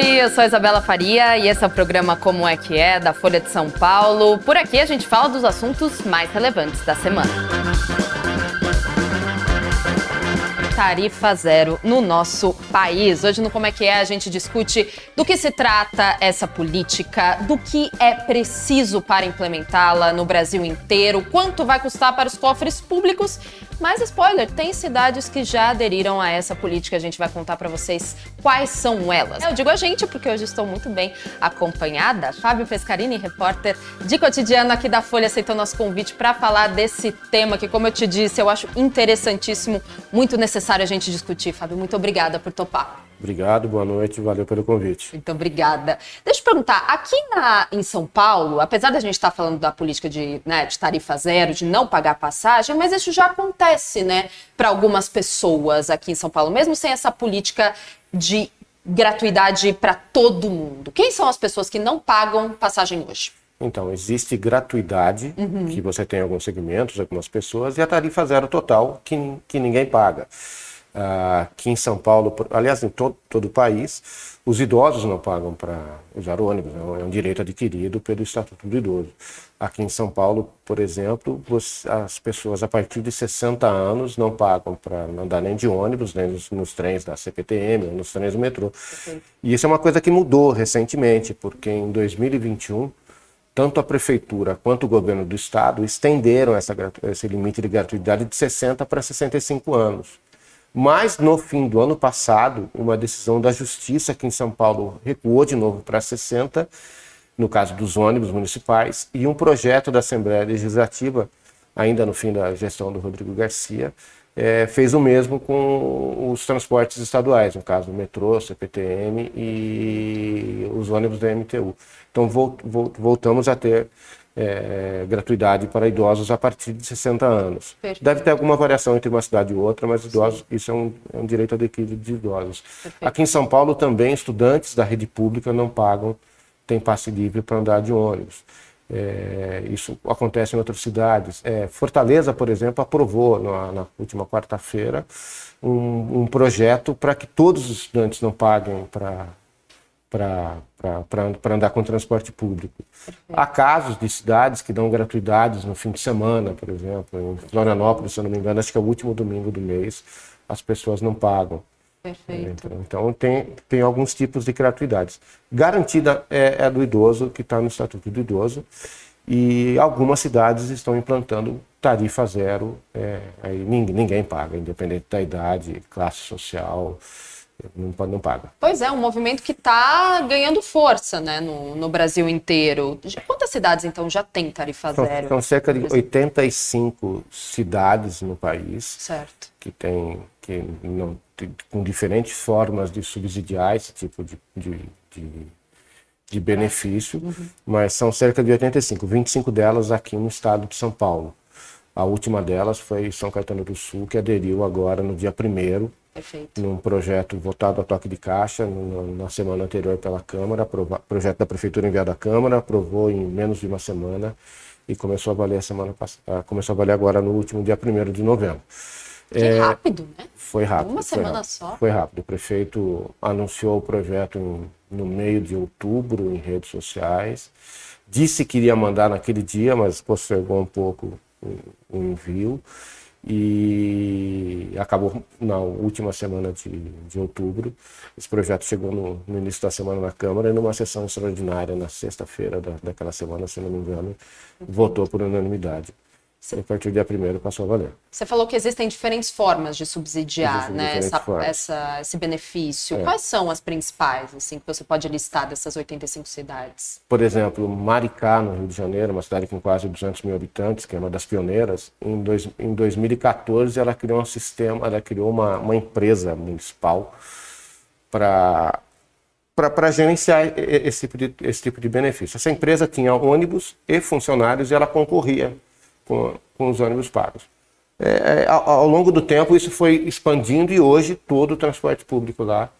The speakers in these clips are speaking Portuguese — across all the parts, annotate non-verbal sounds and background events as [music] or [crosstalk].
Oi, eu sou Isabela Faria e esse é o programa Como é que é da Folha de São Paulo. Por aqui a gente fala dos assuntos mais relevantes da semana. tarifa zero no nosso país. Hoje no Como é que é a gente discute do que se trata essa política, do que é preciso para implementá-la no Brasil inteiro, quanto vai custar para os cofres públicos. Mas spoiler, tem cidades que já aderiram a essa política. A gente vai contar para vocês quais são elas. Eu digo a gente porque hoje estou muito bem acompanhada. Fábio Pescarini, repórter de cotidiano aqui da Folha, aceitou nosso convite para falar desse tema que, como eu te disse, eu acho interessantíssimo, muito necessário a gente discutir, Fábio. Muito obrigada por topar. Obrigado, boa noite, valeu pelo convite. Muito obrigada. Deixa eu perguntar, aqui na, em São Paulo, apesar da gente estar falando da política de, né, de tarifa zero, de não pagar passagem, mas isso já acontece, né, para algumas pessoas aqui em São Paulo, mesmo sem essa política de gratuidade para todo mundo. Quem são as pessoas que não pagam passagem hoje? Então, existe gratuidade, uhum. que você tem alguns segmentos, algumas pessoas, e a tarifa zero total, que, que ninguém paga. Uh, aqui em São Paulo, aliás, em todo, todo o país, os idosos não pagam para usar ônibus, é um direito adquirido pelo Estatuto do Idoso. Aqui em São Paulo, por exemplo, as pessoas a partir de 60 anos não pagam para andar nem de ônibus, nem nos, nos, trens da CPTM, ou nos trens do metrô. E isso é uma coisa que mudou recentemente, porque em 2021 tanto a prefeitura quanto o governo do estado estenderam essa, esse limite de gratuidade de 60 para 65 anos. Mas no fim do ano passado, uma decisão da justiça aqui em São Paulo recuou de novo para 60, no caso dos ônibus municipais, e um projeto da Assembleia Legislativa, ainda no fim da gestão do Rodrigo Garcia, é, fez o mesmo com os transportes estaduais, no caso o metrô, CPTM e os ônibus da MTU. Então voltamos a ter é, gratuidade para idosos a partir de 60 anos. Perfeito. Deve ter alguma variação entre uma cidade e outra, mas idosos, isso é um, é um direito adquirido de idosos. Perfeito. Aqui em São Paulo também estudantes da rede pública não pagam, têm passe livre para andar de ônibus. É, isso acontece em outras cidades. É, Fortaleza, por exemplo, aprovou na, na última quarta-feira um, um, projeto para que todos os estudantes não paguem para andar com transporte público. Há casos de cidades que dão gratuidades no fim de semana, por exemplo. Em Florianópolis, se eu não me engano, acho que é o último domingo do mês, as pessoas não pagam. Perfeito. Então, então, tem, tem alguns tipos de gratuidades. Garantida é, é do idoso, que está no Estatuto do Idoso, e algumas cidades estão implantando tarifa zero, é, aí ninguém, ninguém paga, independente da idade, classe social, não, não paga. Pois é, um movimento que está ganhando força né, no, no Brasil inteiro. Quantas cidades, então, já tem tarifa são, zero? São cerca de 85 cidades no país certo. que tem que não, com diferentes formas de subsidiar esse tipo de, de, de, de benefício, uhum. mas são cerca de 85, 25 delas aqui no estado de São Paulo. A última delas foi São Caetano do Sul, que aderiu agora no dia 1 Perfeito. num projeto votado a toque de caixa no, na semana anterior pela Câmara, aprova, projeto da Prefeitura enviado à Câmara, aprovou em menos de uma semana e começou a valer a semana passada, começou a valer agora no último dia 1 de novembro. Que é, rápido, né? Foi rápido. Uma semana rápido, só. Foi rápido. O prefeito anunciou o projeto em, no meio de outubro em redes sociais. Disse que iria mandar naquele dia, mas postergou um pouco envio. E acabou na última semana de, de outubro. Esse projeto chegou no, no, início da semana na Câmara e numa sessão extraordinária na sexta-feira da, daquela semana, se não me engano, votou por unanimidade. A partir do dia primeiro passou a valer. Você falou que existem diferentes formas de subsidiar né, essa, essa, esse benefício. É. Quais são as principais assim, que você pode listar dessas 85 cidades? Por exemplo, Maricá, no Rio de Janeiro, uma cidade com quase 200 mil habitantes, que é uma das pioneiras. Em, dois, em 2014, ela criou um sistema, ela criou uma, uma empresa municipal para para gerenciar esse tipo, de, esse tipo de benefício. Essa empresa tinha ônibus e funcionários e ela concorria com, com os ônibus pagos. É, é, ao, ao, longo do tempo isso foi expandindo e hoje todo o transporte público lá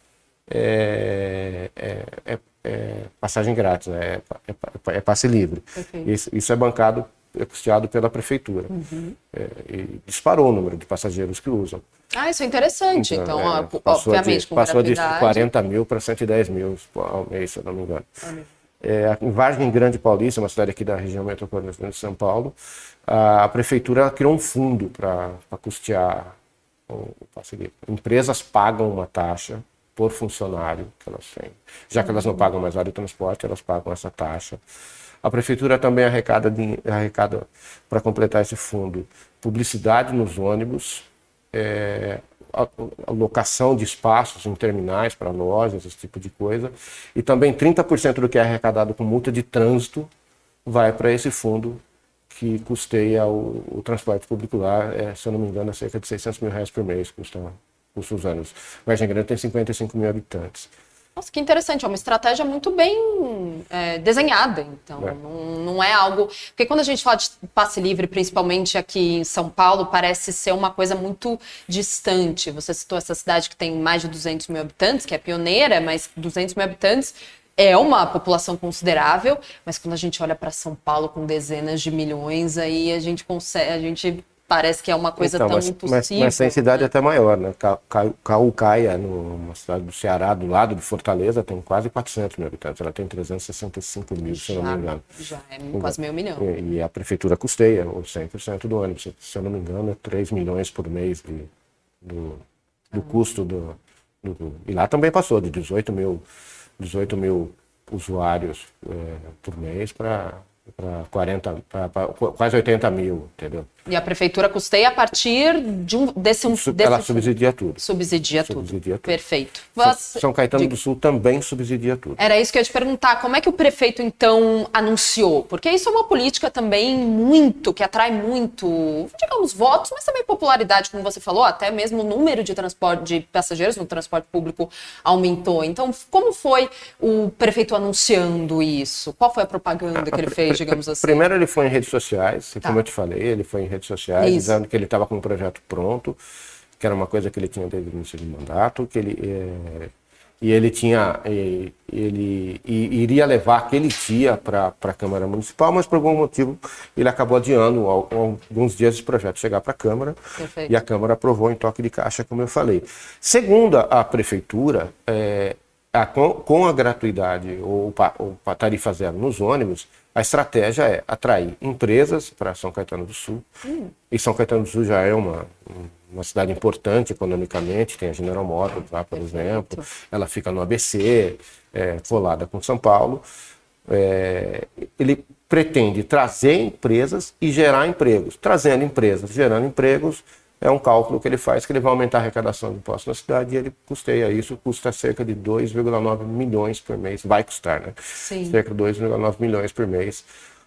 é, é, é, é passagem grátis, né? é, é passe livre. Isso, isso, é bancado é custeado pela prefeitura. Uhum. É, e disparou o número de passageiros que usam. Ah, isso é interessante. Então, então é, passou obviamente, de, passou de 40 mil para 110 mil ao mês, se eu não me engano. É, em Vargem Grande Paulista, uma cidade aqui da região metropolitana de São Paulo, a, a prefeitura criou um fundo para custear. Empresas pagam uma taxa por funcionário que elas têm. Já que elas não pagam mais vale transporte, elas pagam essa taxa. A prefeitura também arrecada, arrecada para completar esse fundo, publicidade nos ônibus, é, locação de espaços em terminais para lojas, esse tipo de coisa. E também 30% do que é arrecadado com multa de trânsito vai para esse fundo que custeia o, o transporte público lá, é, se eu não me engano, é cerca de 600 mil reais por mês custa, os anos. Vargem Grande tem 55 mil habitantes. Nossa, que interessante, é uma estratégia muito bem é, desenhada, então, é. Não, não, é algo... Porque quando a gente fala de passe livre, principalmente aqui em São Paulo, parece ser uma coisa muito distante. Você citou essa cidade que tem mais de 200 mil habitantes, que é pioneira, mas 200 mil habitantes é uma população considerável, mas quando a gente olha para São Paulo com dezenas de milhões, aí a gente consegue, a gente parece que é uma coisa então, tão mas, impossível. Mas, mas tem cidade né? até maior, né? Caucaia, numa cidade do Ceará, do lado de Fortaleza, tem quase 400 mil habitantes. Ela tem 365 mil, já, se eu não me engano. Já é quase meio milhão. E, e a prefeitura custeia o 100% do ônibus. Se eu não me engano, é 3 milhões por mês de, do, do ah. custo do, do, E lá também passou de 18 mil, 18 mil usuários é, por mês para para 40, pra, pra, quase 80 mil, entendeu? E a prefeitura custeia a partir de um, desse, um, desse Ela subsidia tudo. Subsidia, subsidia tudo. tudo. Perfeito. São, São Caetano de... do Sul também subsidia tudo. Era isso que eu ia te perguntar. Como é que o prefeito, então, anunciou? Porque isso é uma política também muito, que atrai muito, digamos, votos, mas também popularidade, como você falou, até mesmo o número de transporte de passageiros no transporte público aumentou. Então, como foi o prefeito anunciando isso? Qual foi a propaganda que ele fez, digamos assim? Primeiro ele foi em redes sociais, tá. como eu te falei, ele foi em redes redes sociais, Isso. dizendo que ele estava com um projeto pronto, que era uma coisa que ele tinha desde o início do mandato, que ele é, e ele tinha ele iria levar aquele dia para a Câmara Municipal, mas por algum motivo ele acabou adiando alguns dias esse projeto chegar para a Câmara Perfeito. e a Câmara aprovou em toque de caixa, como eu falei. Segundo a prefeitura, é, a, com, com, a gratuidade ou, ou a tarifa zero nos ônibus, a estratégia é atrair empresas para São Caetano do Sul. Hum. E São Caetano do Sul já é uma, uma cidade importante economicamente, tem a General Motors lá, por exemplo. Ela fica no ABC, é, colada com São Paulo. É, ele pretende trazer empresas e gerar empregos. Trazendo empresas, gerando empregos, é um cálculo que ele faz que ele vai aumentar a arrecadação de impostos na cidade e ele custeia isso, custa cerca de 2,9 milhões por mês, vai custar, né? Sim. Cerca de 2,9 milhões por mês,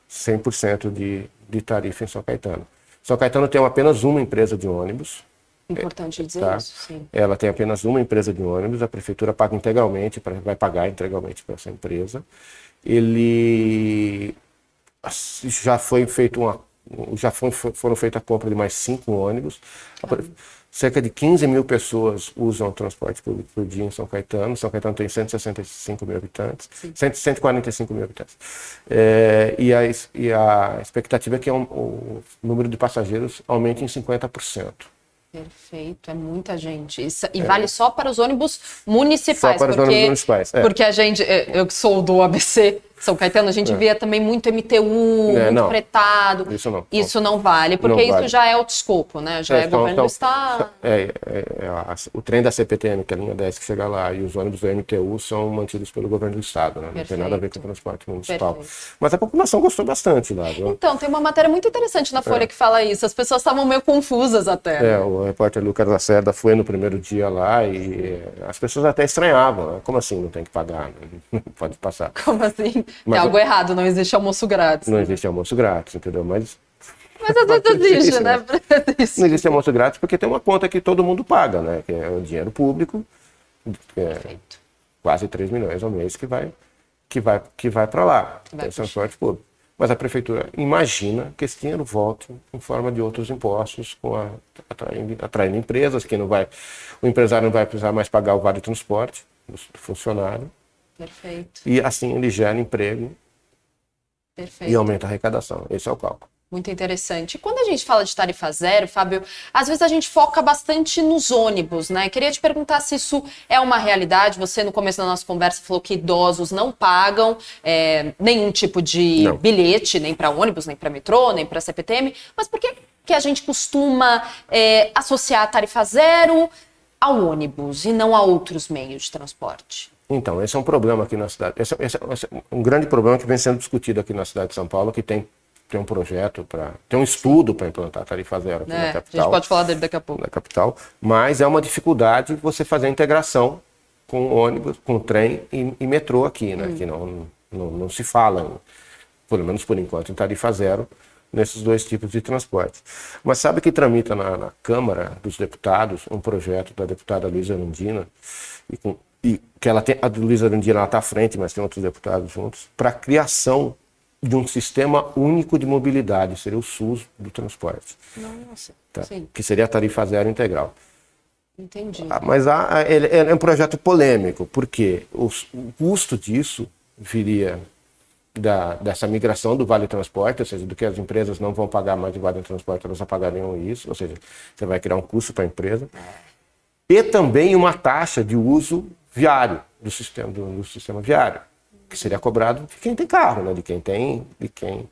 100% de, de tarifa em São Caetano. São Caetano tem apenas uma empresa de ônibus. Importante dizer tá? isso, sim. Ela tem apenas uma empresa de ônibus, a prefeitura paga integralmente, pra, vai pagar integralmente para essa empresa. Ele já foi feito uma já foi, foram feitas a compra de mais cinco ônibus. Cerca de 15 mil pessoas usam o transporte público por dia em São Caetano. São Caetano tem 165 mil habitantes, 145 mil habitantes. É, e, a, e, a, expectativa é que um, o número de passageiros aumente em 50%. Perfeito, é muita gente. Isso, e é. vale só para os ônibus municipais. Só para porque, os ônibus municipais. É. Porque a gente, eu que sou do ABC, são Caetano, a gente é. via também muito MTU, é, muito não. fretado. Isso não. Isso não vale, porque não isso vale. já é outro escopo, né? Já é, é então, governo então, do Estado. É, é, é a, o trem da CPTM, que é a linha 10 que chega lá, e os ônibus do MTU são mantidos pelo governo do Estado, né? Não tem nada a ver com o transporte municipal. Perfeito. Mas a população gostou bastante lá. Viu? Então, tem uma matéria muito interessante na Folha é. que fala isso. As pessoas estavam meio confusas até. É, o repórter Lucas Lacerda foi no primeiro dia lá e as pessoas até estranhavam. Né? Como assim não tem que pagar? [laughs] Não pode passar. Como assim? Mas, tem algo errado não existe almoço grátis. Não existe almoço grátis, entendeu? Mas. Mas às vezes [laughs] existe, né? Não existe almoço grátis porque tem uma conta que todo mundo paga, né? Que é o dinheiro público. É quase 3 milhões ao mês que vai, que vai, que vai para lá. Vai é transporte público. Mas a prefeitura imagina que esse dinheiro volte em forma de outros impostos, com a, atraindo, atraindo, empresas, que não vai, o empresário não vai precisar mais pagar o vale transporte do funcionário. Perfeito. E assim ele gera emprego Perfeito. e aumenta a arrecadação. Esse é o cálculo. Muito interessante. E quando a gente fala de tarifa zero, Fábio, às vezes a gente foca bastante nos ônibus, né? Queria te perguntar se isso é uma realidade. Você, no começo da nossa conversa, falou que idosos não pagam é, nenhum tipo de não. bilhete, nem para ônibus, nem para metrô, nem para CPTM. Mas por que, que a gente costuma é, associar a tarifa zero ao ônibus e não a outros meios de transporte? Então, esse é um problema aqui na cidade. Esse, esse, esse é um grande problema que vem sendo discutido aqui na cidade de São Paulo, que tem tem um projeto para tem um estudo para implantar tarifa zero aqui é, na capital. A gente pode falar dele daqui a pouco. Na capital, mas é uma dificuldade você fazer a integração com ônibus, com trem e, e metrô aqui, né? Hum. Que não, não, não se fala, pelo menos por enquanto, em tarifa zero nesses dois tipos de transporte. Mas sabe que tramita na, na Câmara dos Deputados um projeto da deputada Luísa Arundina e, com, e que ela tem a Luísa Arundina está à frente, mas tem outros deputados juntos para a criação de um sistema único de mobilidade, seria o SUS do transporte. Nossa, tá? Que seria a tarifa zero integral. Entendi. Ah, mas há, ele, é um projeto polêmico, porque o custo disso viria da, dessa migração do Vale Transporte, ou seja, do que as empresas não vão pagar mais de Vale Transporte, elas pagariam isso, ou seja, você vai criar um custo para a empresa. E também uma taxa de uso viário do sistema, do, do sistema viário que seria cobrado de quem tem carro, né? De quem tem, de quem,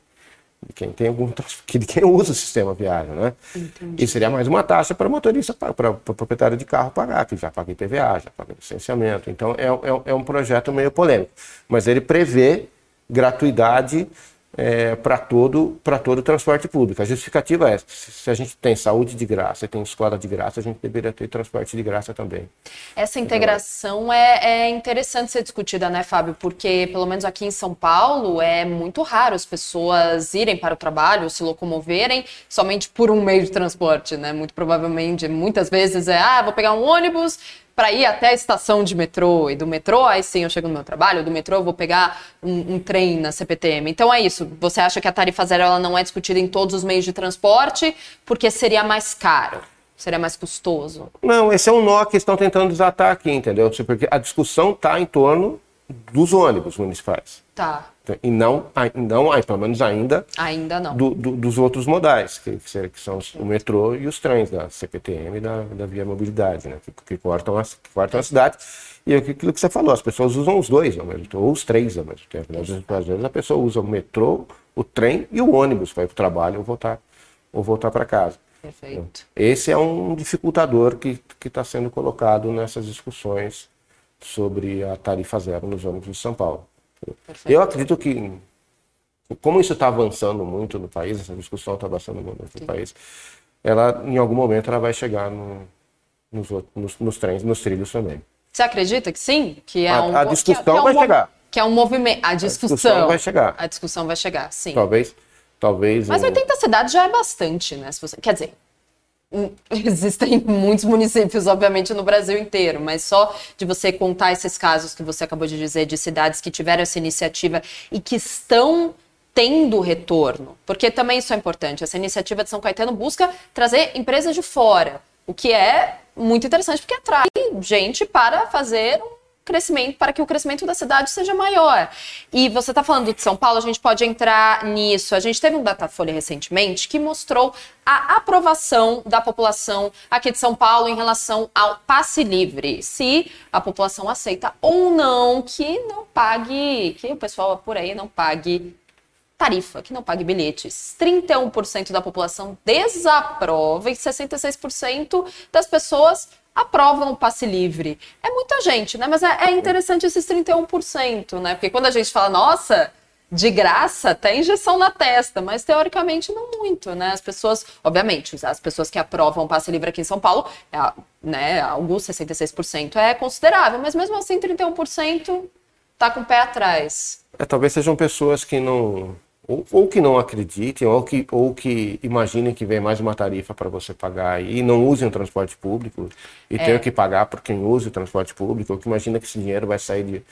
de quem tem algum [laughs] de quem usa o sistema viário, né? Entendi. E seria mais uma taxa para motorista, para o proprietário de carro pagar, que já paga IPVA, já paga licenciamento. Então é, é, é um projeto meio polêmico, mas ele prevê gratuidade é, para todo, todo o transporte público. A justificativa é: se a gente tem saúde de graça tem escola de graça, a gente deveria ter transporte de graça também. Essa integração é, é interessante ser discutida, né, Fábio? Porque, pelo menos aqui em São Paulo, é muito raro as pessoas irem para o trabalho, se locomoverem somente por um meio de transporte, né? Muito provavelmente, muitas vezes é: ah, vou pegar um ônibus para ir até a estação de metrô. E do metrô, aí sim eu chego no meu trabalho, do metrô eu vou pegar um, um, trem na CPTM. Então é isso. Você acha que a tarifa zero ela não é discutida em todos os meios de transporte porque seria mais caro? Seria mais custoso? Não, esse é um nó que estão tentando desatar aqui, entendeu? Porque a discussão está em torno dos ônibus municipais. Tá. E não, não pelo menos ainda, ainda não. Do, do, dos outros modais, que, que são o metrô e os trens da CPTM e da, da Via Mobilidade, né, que, que, cortam a, que cortam a cidade. E aquilo que você falou, as pessoas usam os dois ao mesmo tempo, ou os três ao mesmo tempo. Né? Às, vezes, às vezes a pessoa usa o metrô, o trem e o ônibus para ir para o trabalho ou voltar, ou voltar para casa. Perfeito. Esse é um dificultador que está sendo colocado nessas discussões sobre a tarifa zero nos ônibus de São Paulo. Perfeito. Eu acredito que, como isso está avançando muito no país, essa discussão está avançando muito no Sim. país, ela, em algum momento, ela vai chegar no, nos, nos, nos, trens, nos trilhos também. Você acredita que sim? Que é a, um, a discussão que é, que é um vai chegar. Que é um movimento. A discussão, a discussão vai chegar. A discussão vai chegar, sim. Talvez. Talvez. Mas 80 cidades já é bastante, né? Se você... Quer dizer, [laughs] Existem muitos municípios, obviamente, no Brasil inteiro, mas só de você contar esses casos que você acabou de dizer, de cidades que tiveram essa iniciativa e que estão tendo retorno, porque também isso é importante. Essa iniciativa de São Caetano busca trazer empresas de fora, o que é muito interessante, porque atrai gente para fazer um crescimento, para que o crescimento da cidade seja maior. E você está falando de São Paulo, a gente pode entrar nisso. A gente teve um Datafolha recentemente que mostrou a aprovação da população aqui de São Paulo em relação ao passe livre. Se a população aceita ou não que não pague, que o pessoal por aí não pague tarifa, que não pague bilhetes. 31% da população desaprova e 66% das pessoas aprovam o passe livre. É muita gente, né? Mas é, é interessante esses 31%, né? Porque quando a gente fala, nossa, de graça, tem injeção na testa, mas teoricamente não muito, né? As pessoas, obviamente, as pessoas que aprovam o passe livre aqui em São Paulo, é, né, alguns 66% é considerável, mas mesmo assim 31% tá com o pé atrás. É, talvez sejam pessoas que não ou, ou, que não acreditem, ou que, ou que imaginem que vem mais uma tarifa para você pagar e não usem o transporte público e é. tenham que pagar por quem usa o transporte público, ou que imagina que esse dinheiro vai sair de,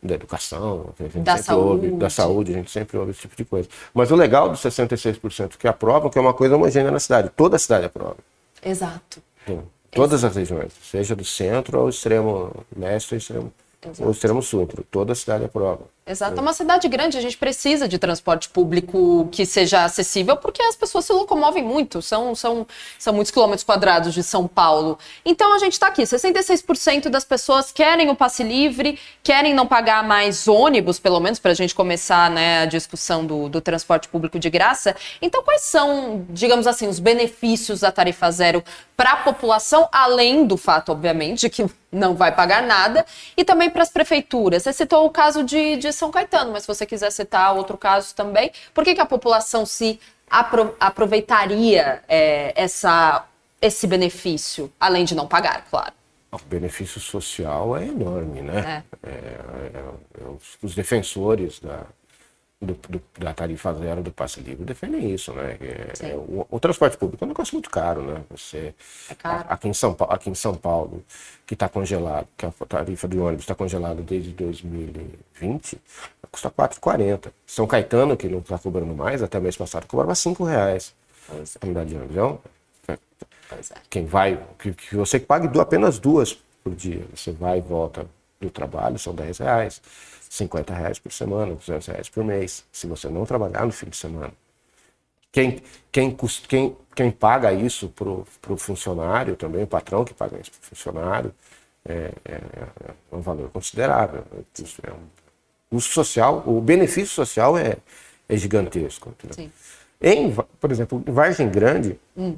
da educação, da saúde. Ouve, da saúde, a gente sempre ouve esse tipo de coisa. Mas o legal dos 66% que aprovam, que é uma coisa homogênea na cidade, toda a cidade aprova. Exato. Sim. Todas Exato. as regiões, seja do centro ao extremo leste ou extremo, ou extremo sul, toda a cidade aprova. Exato. É uma cidade grande, a gente precisa de transporte público que seja acessível, porque as pessoas se locomovem muito, são, são, são muitos quilômetros quadrados de São Paulo. Então a gente está aqui, 66% das pessoas querem o passe livre, querem não pagar mais ônibus, pelo menos, para a gente começar né, a discussão do, do transporte público de graça. Então, quais são, digamos assim, os benefícios da tarifa zero para a população, além do fato, obviamente, que não vai pagar nada, e também para as prefeituras. Você citou o caso de, de São Caetano, mas se você quiser citar outro caso também, por que, que a população se apro aproveitaria é, essa, esse benefício, além de não pagar, claro? O benefício social é enorme, né? É. É, é, é os defensores da, do, do, da tarifa zero do passe livre defendem isso, né? É, é, o, o, transporte público é um negócio muito caro, né? Você, é caro. aqui, em São, aqui em São Paulo, que está congelado, que a tarifa do ônibus está congelada desde 2020, custa 4,40. São Caetano, que não está cobrando mais, até mês passado cobrava 5 reais pois a unidade de ônibus. Então, quem vai, que, que você pague apenas duas por dia, você vai e volta do trabalho, são 10 reais. 50 reais por semana, 200 reais por mês, se você não trabalhar no fim de semana. Quem, quem, quem, quem paga isso para o funcionário também, o patrão que paga isso para o funcionário, é, é, é, um valor considerável. É um, o social, o benefício social é, é gigantesco. Em, por exemplo, em Vargem Grande, hum.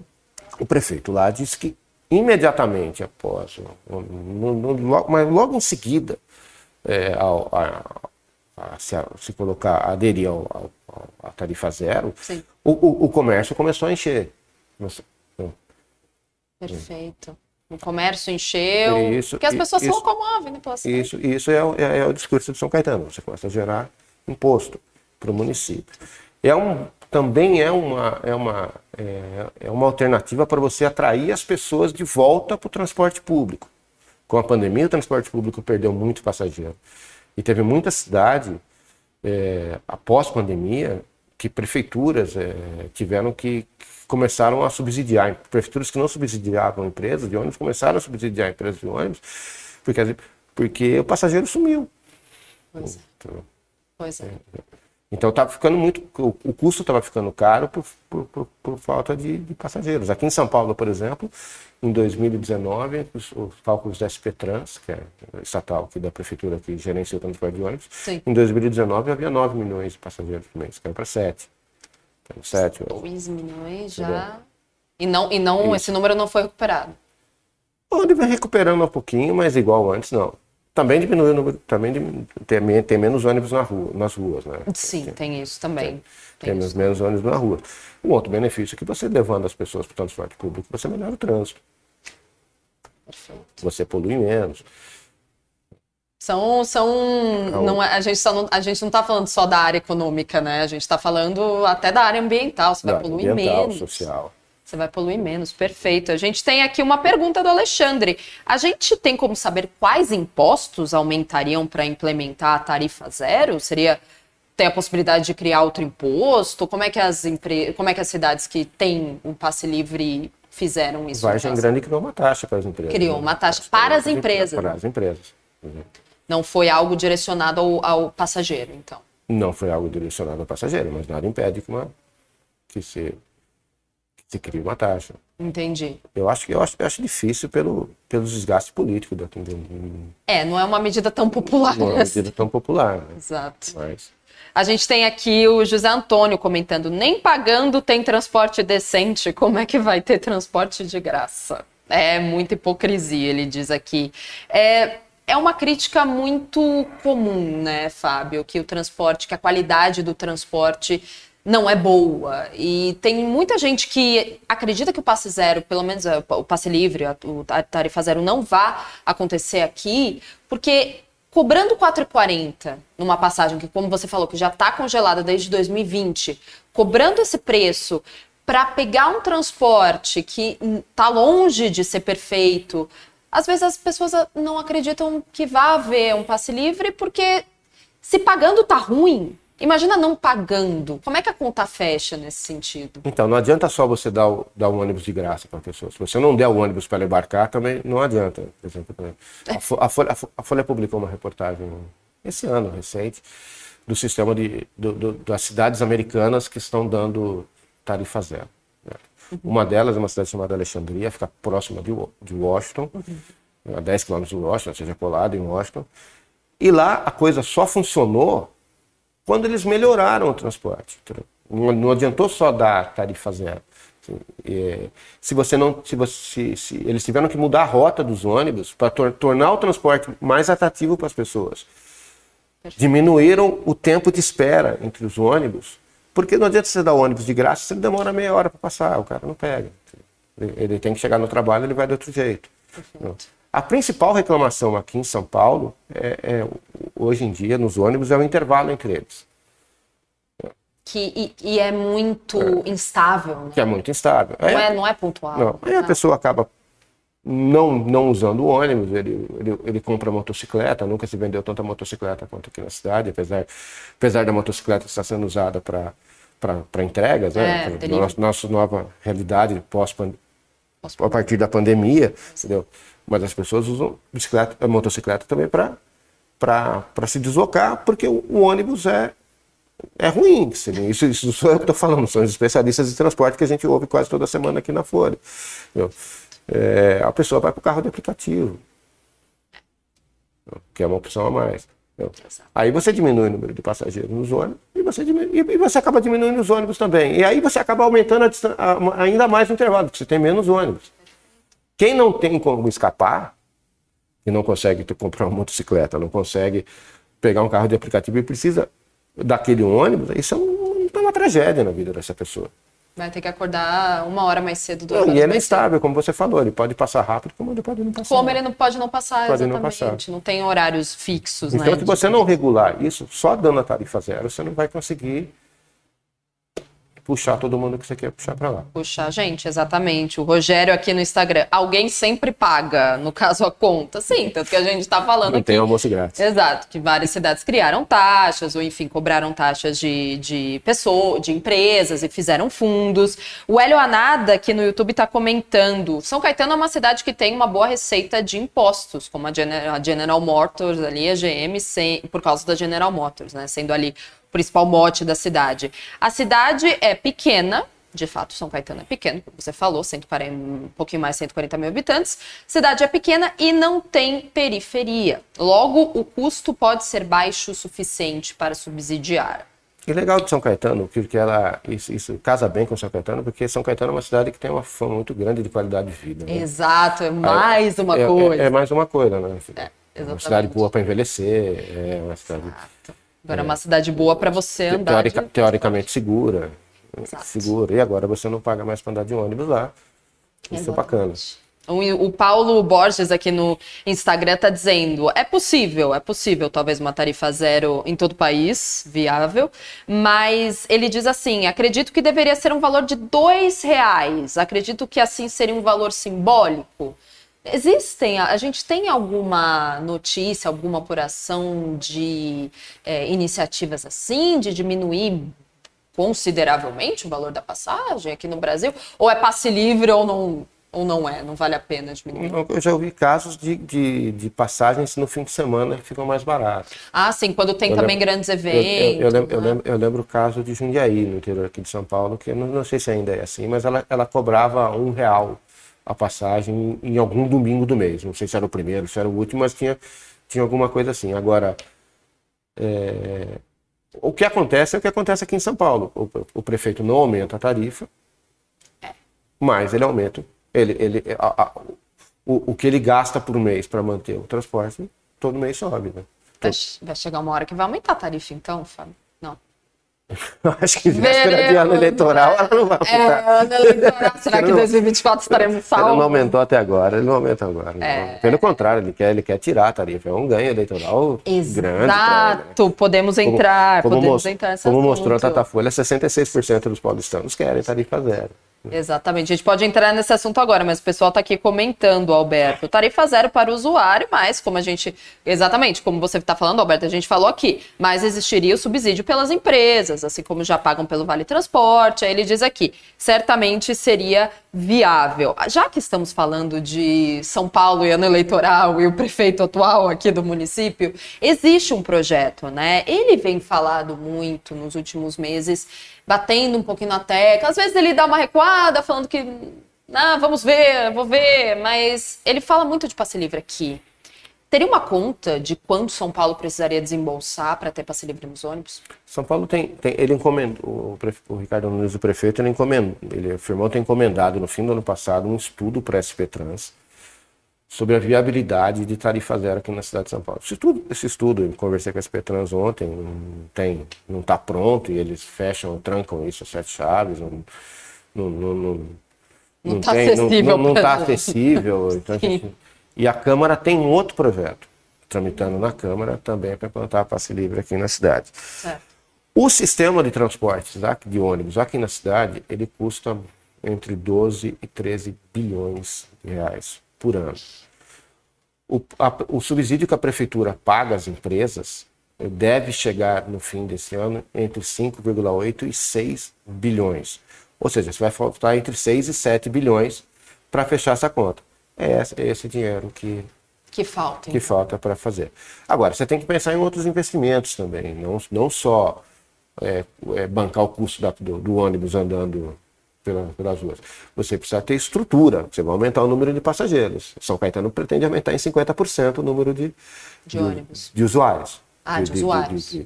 o prefeito lá disse que imediatamente após, no, mas logo em seguida, é, ao, a, a, se, a, se, colocar, aderir ao, ao, à tarifa zero, o, o, o, comércio começou a encher. Perfeito. O comércio encheu, isso, porque as pessoas isso, se locomovem, né? Isso, isso é, é, é, o discurso de São Caetano. Você começa a gerar imposto para o município. É um, também é uma, é, uma, é, é uma alternativa para você atrair as pessoas de volta para o transporte público. Com a pandemia, o transporte público perdeu muito passageiro. E teve muita cidade, é, após pandemia, que prefeituras é, tiveram que começaram a subsidiar. Prefeituras que não subsidiavam empresas de ônibus começaram a subsidiar empresas de ônibus, porque, porque o passageiro sumiu. Pois é. Então, pois é. Então estava ficando muito, o, custo estava ficando caro por, por, por, falta de, de, passageiros. Aqui em São Paulo, por exemplo, em 2019, os, os cálculos da SP Trans, que é estatal aqui da prefeitura que gerencia o transporte de ônibus, Sim. em 2019 havia 9 milhões de passageiros por mês, caiu para 7. Então, 7 2 milhões já. E não, e não esse número não foi recuperado. Onde vem recuperando um pouquinho, mas igual antes, não. Também diminui o número, também tem, tem menos ônibus na rua, nas ruas, né? Sim, tem, tem isso também. Tem, tem isso. menos ônibus na rua. Um outro benefício é que você levando as pessoas para o transporte público, você melhora o trânsito. Perfeito. Você polui menos. São, são então, não, é, a gente não, a gente não está falando só da área econômica, né? A gente está falando até da área ambiental. Você vai poluir ambiental, menos. social. Você vai poluir menos, perfeito. A gente tem aqui uma pergunta do Alexandre. A gente tem como saber quais impostos aumentariam para implementar a tarifa zero? Seria tem a possibilidade de criar outro imposto? Como é que as empre... como é que as cidades que têm um passe livre fizeram isso? Vargem Grande criou uma taxa para as empresas. Criou né? uma taxa para as empresas. Para as empresas. Uhum. Não foi algo direcionado ao, ao, passageiro, então. Não foi algo direcionado ao passageiro, mas nada impede que uma que se se cria uma taxa. Entendi. Eu acho que eu acho, eu acho difícil pelo, pelo desgaste político da É, não é uma medida tão popular. Não é uma medida tão popular. Né? Exato. Mas... A gente tem aqui o José Antônio comentando: nem pagando tem transporte decente, como é que vai ter transporte de graça? É muita hipocrisia, ele diz aqui. É, é uma crítica muito comum, né, Fábio, que o transporte, que a qualidade do transporte não é boa. E tem muita gente que acredita que o passe zero, pelo menos é, o passe livre, a, tarifa zero não vá acontecer aqui, porque cobrando 4,40 numa passagem que, como você falou, que já está congelada desde 2020, cobrando esse preço para pegar um transporte que está longe de ser perfeito, às vezes as pessoas não acreditam que vá haver um passe livre porque se pagando tá ruim, Imagina não pagando. Como é que a conta fecha nesse sentido? Então, não adianta só você dar, o, dar um ônibus de graça para a pessoa. Se você não der o ônibus para ela embarcar, também não adianta. Por exemplo, a, Folha, a, Folha, a Folha publicou uma reportagem esse ano recente, do sistema de, do, do, das cidades americanas que estão dando tarifa zero. Né? Uhum. Uma delas é uma cidade chamada Alexandria, fica próxima de, de Washington, uhum. a 10 quilômetros de Washington, ou seja, colado em Washington. E lá a coisa só funcionou quando eles melhoraram o transporte. Não, adiantou só dar tarifa zero. É, se você não, se, você, se, se, eles tiveram que mudar a rota dos ônibus para tor tornar o transporte mais atrativo para as pessoas, diminuíram o tempo de espera entre os ônibus, porque não adianta você dar ônibus de graça, você demora meia hora para passar, o cara não pega. Ele, ele, tem que chegar no trabalho, ele vai de outro jeito. Perfeito. A principal reclamação aqui em São Paulo, é, é, hoje em dia, nos ônibus, é o intervalo entre eles. Que, e, e é muito é. instável. Né? Que é muito instável. Não é, não é pontual. Não. Aí a pessoa acaba não, não usando o ônibus, ele, ele, ele, compra motocicleta, nunca se vendeu tanta motocicleta quanto aqui na cidade, apesar, apesar da motocicleta estar sendo usada para entregas, né? É, nossa, nossa nova realidade pós, pós a partir da pandemia, entendeu? Mas as pessoas usam bicicleta, motocicleta também para se deslocar, porque o, o, ônibus é, é ruim. Isso, isso sou eu que estou falando, são os especialistas de transporte que a gente ouve quase toda semana aqui na Folha. É, a pessoa vai para o carro de aplicativo, que é uma opção a mais. Aí você diminui o número de passageiros nos ônibus e você, diminui, e você acaba diminuindo os ônibus também. E aí você acaba aumentando a, a, ainda mais o intervalo, porque você tem menos ônibus. Quem não tem como escapar, e não consegue comprar uma motocicleta, não consegue pegar um carro de aplicativo e precisa daquele ônibus, isso é, um, é uma tragédia na vida dessa pessoa. Vai ter que acordar uma hora mais cedo. Não, e ele é instável, como você falou, ele pode passar rápido, como ele pode não passar. Como ele não pode não passar, pode exatamente. Não, passar. não tem horários fixos, então, né? Então, se você não regular isso, só dando a tarifa zero, você não vai conseguir puxar todo mundo que você quer puxar para lá. Puxar, gente, exatamente. O Rogério aqui no Instagram, alguém sempre paga, no caso a conta. Sim, tanto que a gente está falando Não aqui. tem almoço grátis. Exato, que várias cidades criaram taxas, ou enfim, cobraram taxas de, de pessoas, de empresas e fizeram fundos. O Hélio Anada aqui no YouTube está comentando, São Caetano é uma cidade que tem uma boa receita de impostos, como a General, a General Motors ali, a GM, sem, por causa da General Motors, né, sendo ali principal mote da cidade. A cidade é pequena, de fato, São Caetano é pequeno, como você falou, 140, um pouquinho mais 140 mil habitantes. Cidade é pequena e não tem periferia. Logo, o custo pode ser baixo o suficiente para subsidiar. E legal de São Caetano, porque ela isso, isso, casa bem com São Caetano, porque São Caetano é uma cidade que tem uma fama muito grande de qualidade de vida. Né? Exato, é mais uma é, coisa. É, é, mais uma coisa, né? É, uma cidade boa para envelhecer, é uma cidade. Exato Agora é uma cidade boa para você andar. Teorica, de... Teoricamente segura. Exato. Segura. E agora você não paga mais para andar de ônibus lá. Isso Exatamente. é bacana. O, Paulo Borges aqui no Instagram está dizendo: é possível, é possível, talvez uma tarifa zero em todo o país, viável, mas ele diz assim: acredito que deveria ser um valor de dois reais. Acredito que assim seria um valor simbólico. Existem, a gente tem alguma notícia, alguma apuração de é, iniciativas assim, de diminuir consideravelmente o valor da passagem aqui no Brasil? Ou é passe livre ou não, ou não é? Não vale a pena diminuir? Eu já ouvi casos de, de, de passagens no fim de semana que ficam mais baratas. Ah, sim, quando tem eu também lembro, grandes eventos. Eu, eu, lembro, né? lembro, eu, lembro, o caso de Jundiaí, no interior aqui de São Paulo, que não, não sei se ainda é assim, mas ela, ela cobrava um real a passagem em algum domingo do mês. Não sei se era o primeiro, se era o último, mas tinha, tinha alguma coisa assim. Agora, é, o que acontece é o que acontece aqui em São Paulo. O, o prefeito não aumenta a tarifa, mas ele aumenta. Ele, ele, a, a, o, o que ele gasta por mês para manter o transporte, todo mês sobe. Né? Vai, vai chegar uma hora que vai aumentar a tarifa, então, Fábio? Acho que véspera de ano eleitoral ela não vai aumentar. É, ano eleitoral. Será que em 2024 estaremos salvos? Ele não aumentou até agora, ele não aumenta agora. É. Pelo contrário, ele quer, ele quer tirar a tarifa. É um ganho eleitoral Exato. grande. Exato, né? podemos entrar. Como, como podemos most, entrar como mostrou a Tatafolha, 66% dos paulistanos querem tarifa zero. Exatamente. A gente pode entrar nesse assunto agora, mas o pessoal está aqui comentando, Alberto. Tarifa zero para o usuário, mas como a gente. Exatamente, como você está falando, Alberto, a gente falou aqui, mas existiria o subsídio pelas empresas, assim como já pagam pelo Vale Transporte. Aí ele diz aqui: certamente seria viável. Já que estamos falando de São Paulo e ano eleitoral e o prefeito atual aqui do município, existe um projeto, né? Ele vem falado muito nos últimos meses batendo um pouquinho na tecla. Às vezes ele dá uma recuada, falando que, ah, vamos ver, vou ver, mas ele fala muito de passe livre aqui. Teria uma conta de quanto São Paulo precisaria desembolsar para ter passe livre nos ônibus? São Paulo tem, tem ele encomendou, o, o, Ricardo Nunes, o prefeito, ele, encomendou, ele afirmou ter encomendado no fim do ano passado um estudo para a SP Trans sobre a viabilidade de tarifa zero aqui na cidade de São Paulo. Esse estudo, esse estudo eu conversei com a SP Trans ontem, não tem, não está pronto e eles fecham, trancam isso a sete chaves, não, não, não, não, não está acessível. Não, está acessível. Então, gente, e a Câmara tem um outro projeto tramitando na Câmara também para implantar a passe livre aqui na cidade. O sistema de transportes de ônibus aqui na cidade, ele custa entre 12 e 13 bilhões de reais por ano. O, a, o subsídio que a prefeitura paga às empresas deve chegar no fim desse ano entre 5,8 e 6 bilhões. Ou seja, vai faltar entre 6 e 7 bilhões para fechar essa conta. É esse, é esse dinheiro que, que falta, que falta para fazer. Agora, você tem que pensar em outros investimentos também, não, não só é, é, bancar o custo da, do, do, ônibus andando pela, pelas ruas. Você precisa ter estrutura, você vai aumentar o número de passageiros. São Caetano pretende aumentar em 50% o número de, de, ônibus. de usuários. Ah, de, de usuários.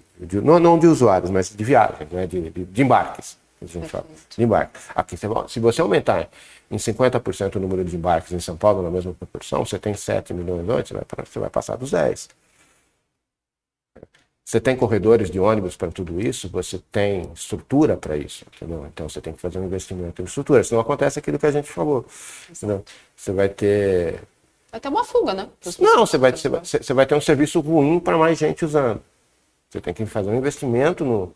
não, não de usuários, mas de viagens, né? de, de, embarques. A gente fala, de embarque. Aqui, se você aumentar em 50% o número de embarques em São Paulo, na mesma proporção, você tem 7 milhões de vai, você vai passar dos 10. Você tem corredores de ônibus para tudo isso, você tem estrutura para isso, entendeu? Então você tem que fazer um investimento em estrutura, senão acontece aquilo que a gente falou. Você vai ter. Vai ter uma fuga, né? Não, você vai, você, vai, você vai ter um serviço ruim para mais gente usando. Você tem que fazer um investimento no,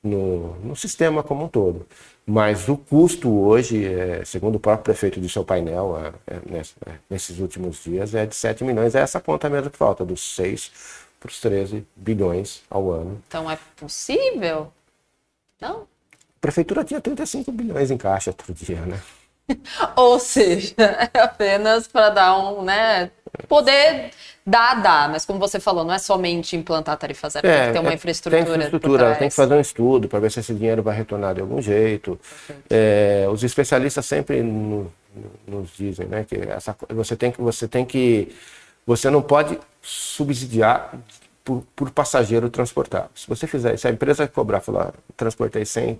no, no sistema como um todo. Mas o custo hoje, é, segundo o próprio prefeito de seu painel, é, é, é, nesses últimos dias, é de 7 milhões. É essa conta mesmo que falta, dos 6 para os 13 bilhões ao ano. Então é possível? Não? A prefeitura tinha 35 bilhões em caixa outro dia, né? [laughs] Ou seja, é apenas para dar um, né? Poder dar, dar, mas como você falou, não é somente implantar tarifa zero, é, tem que ter uma infraestrutura. Tem infraestrutura, tem que fazer um estudo para ver se esse dinheiro vai retornar de algum jeito. É, os especialistas sempre no, nos dizem, né, que essa, você tem que você tem que você não pode subsidiar por, por passageiro transportado. Se você fizer isso, a empresa cobrar, falar, transportei 100,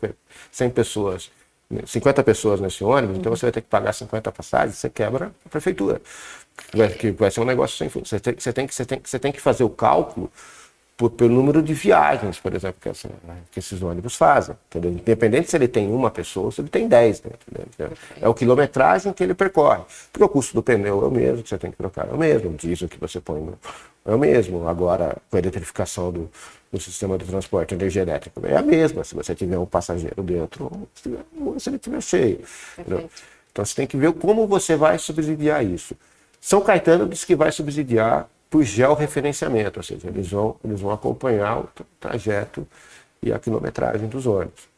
100 pessoas, 50 pessoas nesse ônibus, então você vai ter que pagar 50 passagens, você quebra a prefeitura. Vai, que vai ser um negócio sem fundo. Você tem, você, tem, você, tem, você tem que fazer o cálculo por, pelo número de viagens, por exemplo, que, assim, que, esses ônibus fazem. Entendeu? Independente se ele tem uma pessoa ou se ele tem dez. Né, é o quilometragem que ele percorre. Porque o custo do pneu é o mesmo, que você tem que trocar é o mesmo, o diesel que você põe no, é o mesmo. Agora, com a eletrificação do, do sistema de transporte, energia elétrica é a mesma. Se você tiver um passageiro dentro, ou se ele estiver cheio. Então você tem que ver como você vai subsidiar isso. São Caetano diz que vai subsidiar por georreferenciamento, ou seja, eles vão, eles vão acompanhar o trajeto e a quilometragem dos ônibus.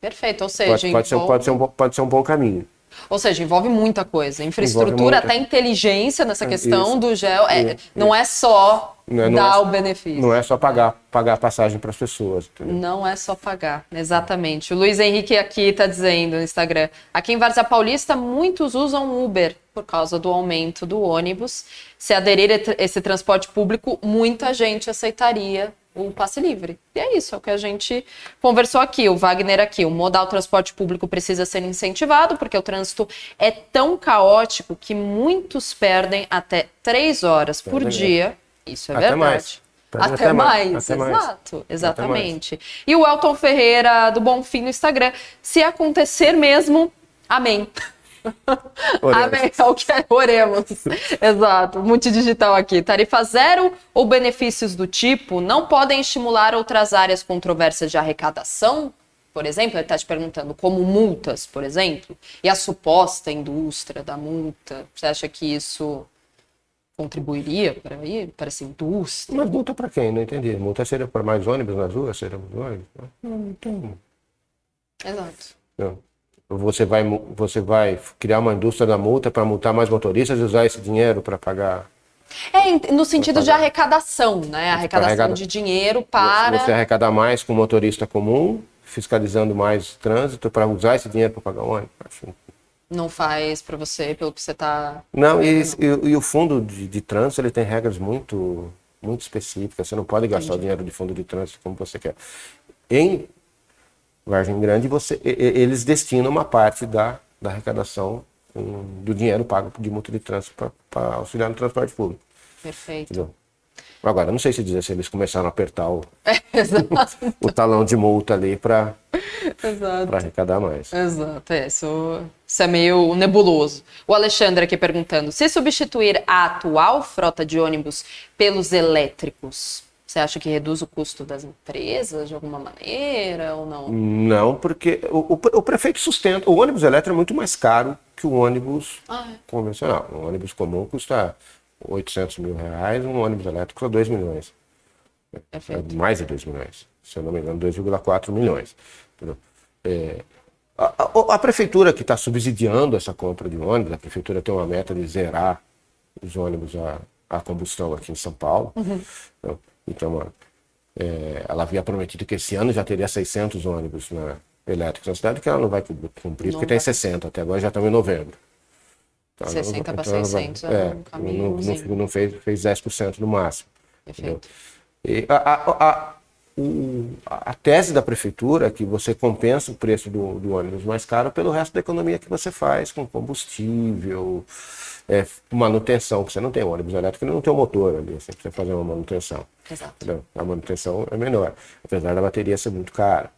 Perfeito, ou seja, pode, pode, ser, pode, ser, um, pode ser um bom caminho. Ou seja, envolve muita coisa. Infraestrutura, muita... até inteligência nessa questão Isso. do gel. É, Isso. não é só não, é, não dar é, o benefício. Não é só pagar, pagar a passagem para as pessoas. Entendeu? Não é só pagar, exatamente. O Luiz Henrique aqui está dizendo no Instagram. Aqui em Várzea Paulista, muitos usam Uber por causa do aumento do ônibus. Se aderir a esse transporte público, muita gente aceitaria o passe livre. E é isso, é o que a gente conversou aqui, o Wagner aqui. O modal transporte público precisa ser incentivado, porque o trânsito é tão caótico que muitos perdem até três horas por dia. Isso é até verdade. Mais. Até, até, mais, mais. Até exato, mais. exatamente. E o Elton Ferreira do Bonfim no Instagram. Se acontecer mesmo, amém. Amém. É o que é, oremos. [laughs] Exato. Multidigital aqui. Tarifa zero ou benefícios do tipo não podem estimular outras áreas controversas de arrecadação? por exemplo, ele está te perguntando como multas, por exemplo, e a suposta indústria da multa, você acha que isso contribuiria para aí, para essa indústria? Mas multa para quem? Não entendi. Multa seria para mais ônibus nas ruas? Seria mais ônibus? Não, não tem. Exato. Não. Você vai, você vai criar uma indústria da multa para multar mais motoristas e usar esse dinheiro para pagar é, no sentido de arrecadação, né? Arrecadação arrecada... de dinheiro para. Você arrecadar mais com o motorista comum, fiscalizando mais trânsito, para usar esse dinheiro para pagar o ônibus. Acho... Não faz para você, pelo que você está. Não, e, e, e, o fundo de, de, trânsito ele tem regras muito, muito específicas. Você não pode gastar Entendi. o dinheiro de fundo de trânsito como você quer. Em Vargem Grande, você, eles destinam uma parte da, da arrecadação um, do dinheiro pago de multa de trânsito para auxiliar no transporte público. Perfeito. Entendeu? Agora, não sei se dizer se eles começaram a apertar o, [laughs] é, o, o talão de multa ali para arrecadar mais. Exato, é, isso, isso é meio nebuloso. O Alexandre aqui perguntando: se substituir a atual frota de ônibus pelos elétricos, você acha que reduz o custo das empresas de alguma maneira ou não? Não, porque o, o, o prefeito sustenta. O ônibus elétrico é muito mais caro que o ônibus ah, é. convencional. Um ônibus comum custa 800 mil reais, um ônibus elétrico custa 2 milhões. É mais de 2 milhões. Se eu não me engano, 2,4 milhões. É, a, a, a, prefeitura que está subsidiando essa compra de ônibus, a prefeitura tem uma meta de zerar os ônibus a, a combustão aqui em São Paulo. Uhum. Então, então é, ela havia prometido que esse ano já teria 600 ônibus na, elétricos na cidade, que ela não vai cumprir, não porque vai. tem 60, até agora já estamos em novembro. Então, 60 para 600 vai, é, um caminho. Não, não, não, fez, fez 10% no máximo. Perfeito. E a, a, a, o, a tese da prefeitura é que você compensa o preço do, do ônibus mais caro pelo resto da economia que você faz, com combustível, é, manutenção, porque você não tem ônibus elétrico, não tem um motor ali, você precisa fazer uma manutenção. Exato. Entendeu? A manutenção é menor, apesar da bateria ser muito cara.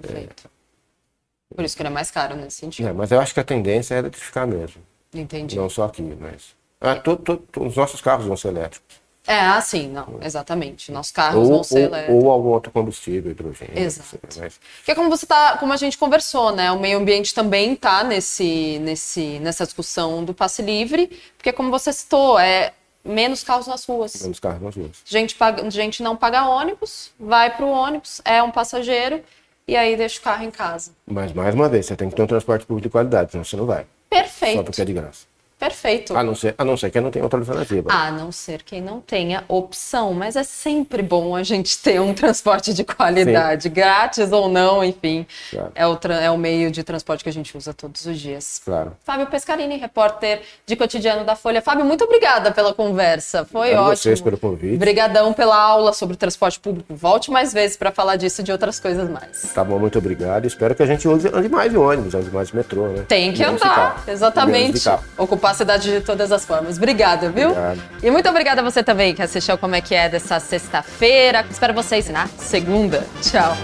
Perfeito. É, por isso que ele é mais caro nesse sentido. É, mas eu acho que a tendência é eletrificar mesmo. Entendi. Não só aqui, mas. Ah, todo, todo, os nossos carros vão ser elétricos. É, assim, não, exatamente. Nossos carros ou, vão ser elétricos. Ou algum outro combustível, hidrogênio. Exato. Mas... Que é como você tá, como a gente conversou, né? O meio ambiente também tá nesse, nesse, nessa discussão do passe livre, porque como você citou, é menos carros nas ruas. Menos carros nas ruas. Gente, paga, gente não paga ônibus, vai para o ônibus, é um passageiro e aí deixa o carro em casa. Mas, mais uma vez, você tem que ter um transporte público de qualidade, senão você não vai. Perfeito. Só porque é de graça. Perfeito. A não ser, a não ser que não tenha outra alternativa. A não ser que não tenha opção. Mas é sempre bom a gente ter um transporte de qualidade, Sim. grátis ou não, enfim. Claro. É, o é o meio de transporte que a gente usa todos os dias. Claro. Fábio Pescarini, repórter de cotidiano da Folha. Fábio, muito obrigada pela conversa. Foi ótimo. vocês pelo convite. Obrigadão pela aula sobre transporte público. Volte mais vezes para falar disso e de outras coisas mais. Tá bom, muito obrigado. Espero que a gente use, ande mais de ônibus, ande mais de metrô, né? Tem que andar, exatamente. Ocupar cidade de todas as formas. Obrigada, viu? Obrigado. E muito obrigada a você também que assistiu Como é que é dessa sexta-feira. Espero vocês na segunda. Tchau.